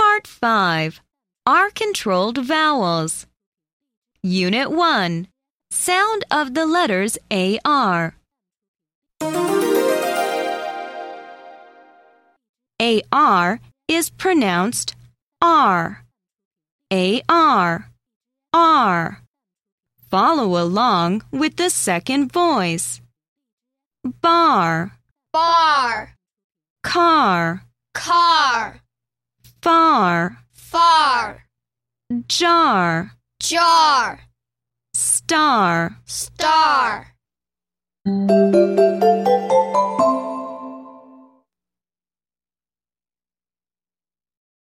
Part 5 R controlled vowels. Unit 1 Sound of the letters AR. AR is pronounced R. AR. R. Follow along with the second voice. Bar, bar, car, car, far, far, jar, jar, star. star.